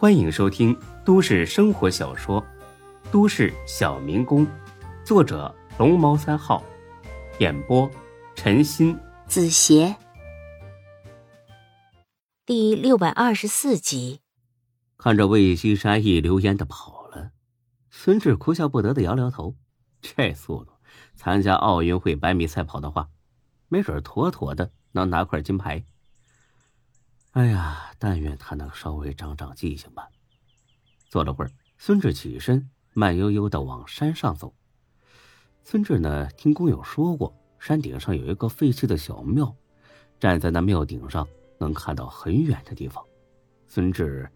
欢迎收听都市生活小说《都市小民工》，作者龙猫三号，演播陈鑫、子邪，第六百二十四集。看着魏西山一溜烟的跑了，孙志哭笑不得的摇摇头。这速度，参加奥运会百米赛跑的话，没准妥妥的能拿块金牌。哎呀，但愿他能稍微长长记性吧。坐了会儿，孙志起身，慢悠悠的往山上走。孙志呢，听工友说过，山顶上有一个废弃的小庙，站在那庙顶上能看到很远的地方。孙志。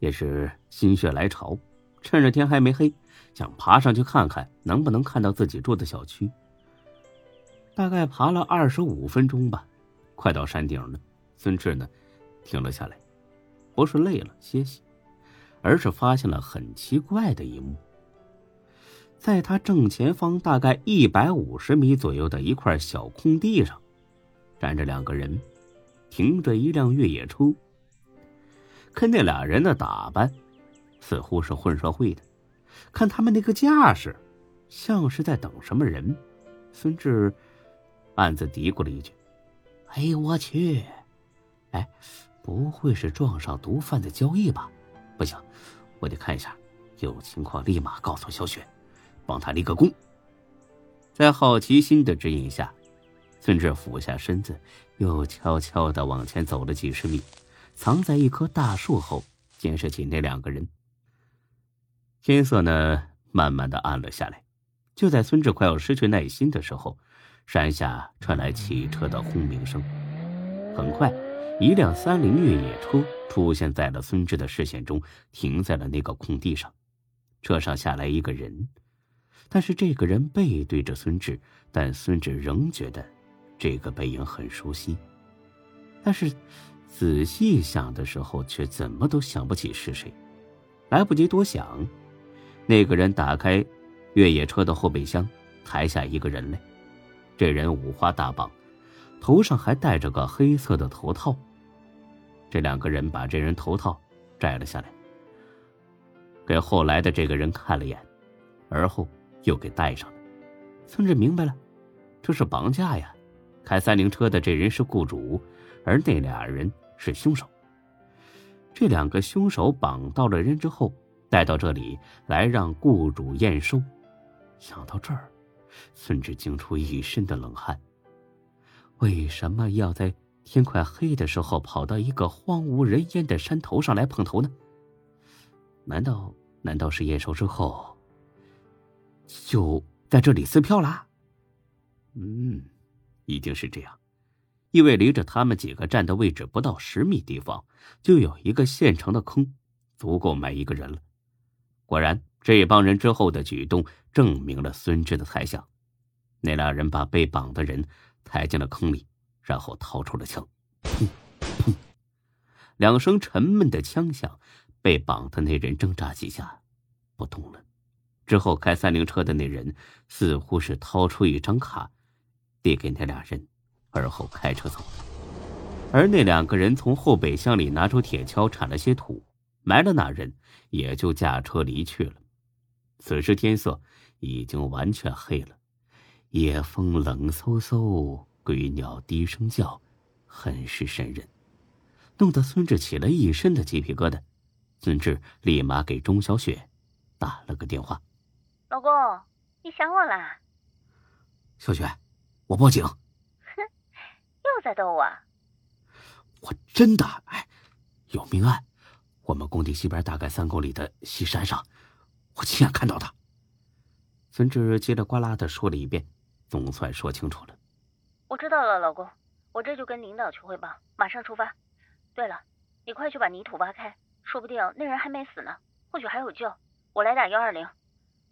也是心血来潮，趁着天还没黑，想爬上去看看能不能看到自己住的小区。大概爬了二十五分钟吧，快到山顶了。孙志呢，停了下来，不是累了歇息，而是发现了很奇怪的一幕。在他正前方大概一百五十米左右的一块小空地上，站着两个人，停着一辆越野车。看那俩人的打扮，似乎是混社会的。看他们那个架势，像是在等什么人。孙志暗自嘀咕了一句：“哎呦我去！哎，不会是撞上毒贩的交易吧？不行，我得看一下，有情况立马告诉小雪，帮他立个功。”在好奇心的指引下，孙志俯下身子，又悄悄的往前走了几十米。藏在一棵大树后，监视起那两个人。天色呢，慢慢的暗了下来。就在孙志快要失去耐心的时候，山下传来汽车的轰鸣声。很快，一辆三菱越野车出现在了孙志的视线中，停在了那个空地上。车上下来一个人，但是这个人背对着孙志，但孙志仍觉得这个背影很熟悉。但是。仔细想的时候，却怎么都想不起是谁。来不及多想，那个人打开越野车的后备箱，抬下一个人来。这人五花大绑，头上还戴着个黑色的头套。这两个人把这人头套摘了下来，给后来的这个人看了眼，而后又给戴上了。孙志明白了，这是绑架呀！开三菱车的这人是雇主。而那俩人是凶手。这两个凶手绑到了人之后，带到这里来让雇主验收。想到这儿，孙志惊出一身的冷汗。为什么要在天快黑的时候跑到一个荒无人烟的山头上来碰头呢？难道难道是验收之后就在这里撕票啦？嗯，一定是这样。因为离着他们几个站的位置不到十米地方，就有一个现成的坑，足够埋一个人了。果然，这帮人之后的举动证明了孙志的猜想。那俩人把被绑的人抬进了坑里，然后掏出了枪，砰砰，两声沉闷的枪响。被绑的那人挣扎几下，不动了。之后开三菱车的那人似乎是掏出一张卡，递给那俩人。而后开车走了，而那两个人从后备箱里拿出铁锹铲了些土，埋了那人，也就驾车离去了。此时天色已经完全黑了，夜风冷飕飕，鬼鸟低声叫，很是瘆人，弄得孙志起了一身的鸡皮疙瘩。孙志立马给钟小雪打了个电话：“老公，你想我啦？”小雪，我报警。哼又在逗我？我真的哎，有命案，我们工地西边大概三公里的西山上，我亲眼看到的。孙志叽里呱啦的说了一遍，总算说清楚了。我知道了，老公，我这就跟领导去汇报，马上出发。对了，你快去把泥土挖开，说不定那人还没死呢，或许还有救。我来打幺二零。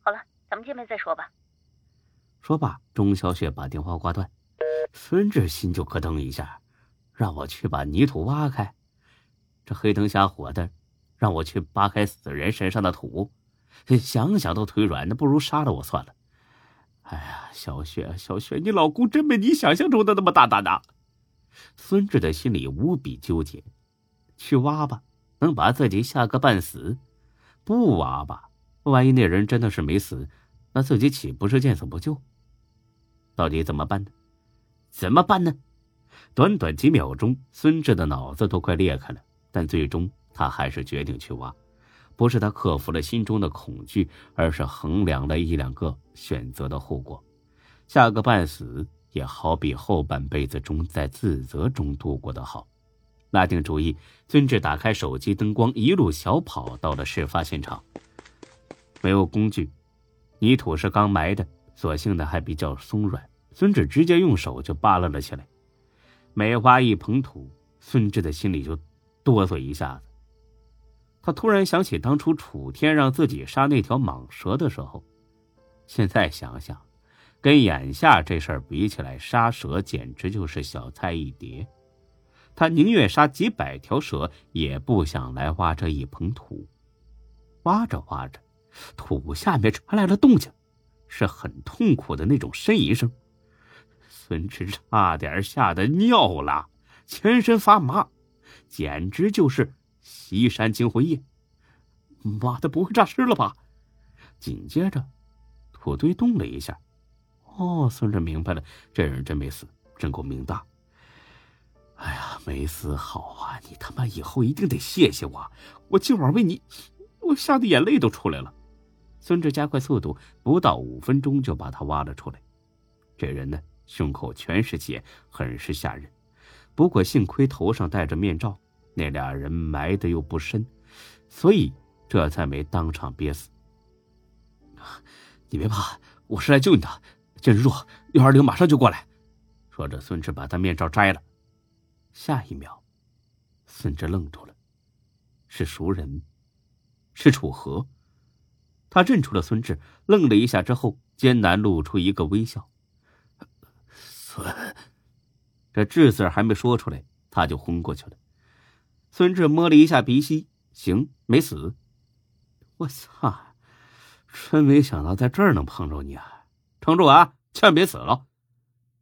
好了，咱们见面再说吧。说罢，钟小雪把电话挂断。孙志心就咯噔一下，让我去把泥土挖开，这黑灯瞎火的，让我去扒开死人身上的土，想想都腿软，那不如杀了我算了。哎呀，小雪，小雪，你老公真没你想象中的那么大胆呐！孙志的心里无比纠结，去挖吧，能把自己吓个半死？不挖吧，万一那人真的是没死，那自己岂不是见死不救？到底怎么办呢？怎么办呢？短短几秒钟，孙志的脑子都快裂开了，但最终他还是决定去挖。不是他克服了心中的恐惧，而是衡量了一两个选择的后果。吓个半死，也好比后半辈子中在自责中度过的好。拿定主意，孙志打开手机灯光，一路小跑到了事发现场。没有工具，泥土是刚埋的，所幸的还比较松软。孙志直接用手就扒拉了起来。每挖一捧土，孙志的心里就哆嗦一下子。他突然想起当初楚天让自己杀那条蟒蛇的时候，现在想想，跟眼下这事儿比起来，杀蛇简直就是小菜一碟。他宁愿杀几百条蛇，也不想来挖这一捧土。挖着挖着，土下面传来了动静，是很痛苦的那种呻吟声。孙志差点吓得尿了，全身发麻，简直就是西山惊魂夜。妈的，不会诈尸了吧？紧接着，土堆动了一下。哦，孙志明白了，这人真没死，真够命大。哎呀，没死好啊！你他妈以后一定得谢谢我，我今晚为你，我吓得眼泪都出来了。孙志加快速度，不到五分钟就把他挖了出来。这人呢，胸口全是血，很是吓人。不过幸亏头上戴着面罩，那俩人埋的又不深，所以这才没当场憋死。你别怕，我是来救你的。见弱，幺二零马上就过来。说着，孙志把他面罩摘了。下一秒，孙志愣住了，是熟人，是楚河。他认出了孙志，愣了一下之后，艰难露出一个微笑。孙，这志“字还没说出来，他就昏过去了。孙志摸了一下鼻息，行，没死。我操！真没想到在这儿能碰着你啊！撑住啊，千万别死了。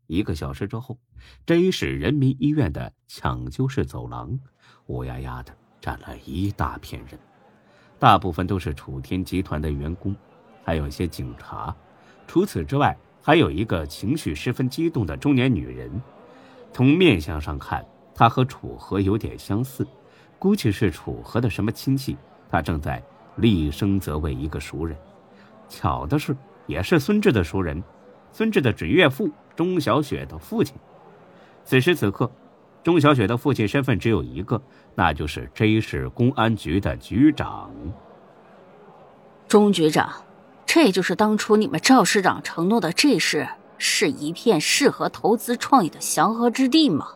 一个小时之后，J 市人民医院的抢救室走廊，乌压压的站了一大片人，大部分都是楚天集团的员工，还有一些警察。除此之外，还有一个情绪十分激动的中年女人。从面相上看，她和楚河有点相似，估计是楚河的什么亲戚。他正在厉声责问一个熟人。巧的是，也是孙志的熟人，孙志的准岳父。钟小雪的父亲。此时此刻，钟小雪的父亲身份只有一个，那就是 J 市公安局的局长。钟局长，这就是当初你们赵市长承诺的 J 市是一片适合投资创业的祥和之地吗？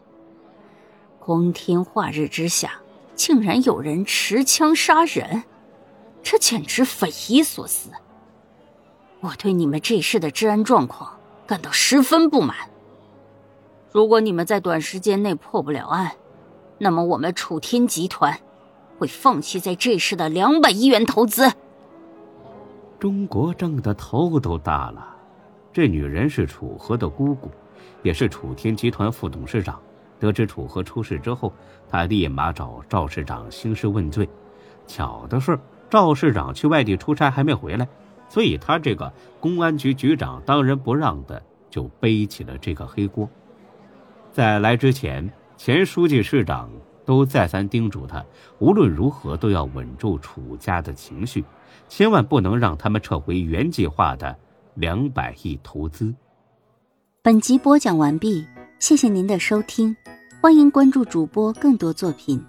光天化日之下，竟然有人持枪杀人，这简直匪夷所思。我对你们这市的治安状况。感到十分不满。如果你们在短时间内破不了案，那么我们楚天集团会放弃在这市的两百亿元投资。钟国正的头都大了。这女人是楚河的姑姑，也是楚天集团副董事长。得知楚河出事之后，他立马找赵市长兴师问罪。巧的是，赵市长去外地出差还没回来。所以，他这个公安局局长当仁不让的就背起了这个黑锅。在来之前，前书记、市长都再三叮嘱他，无论如何都要稳住楚家的情绪，千万不能让他们撤回原计划的两百亿投资。本集播讲完毕，谢谢您的收听，欢迎关注主播更多作品。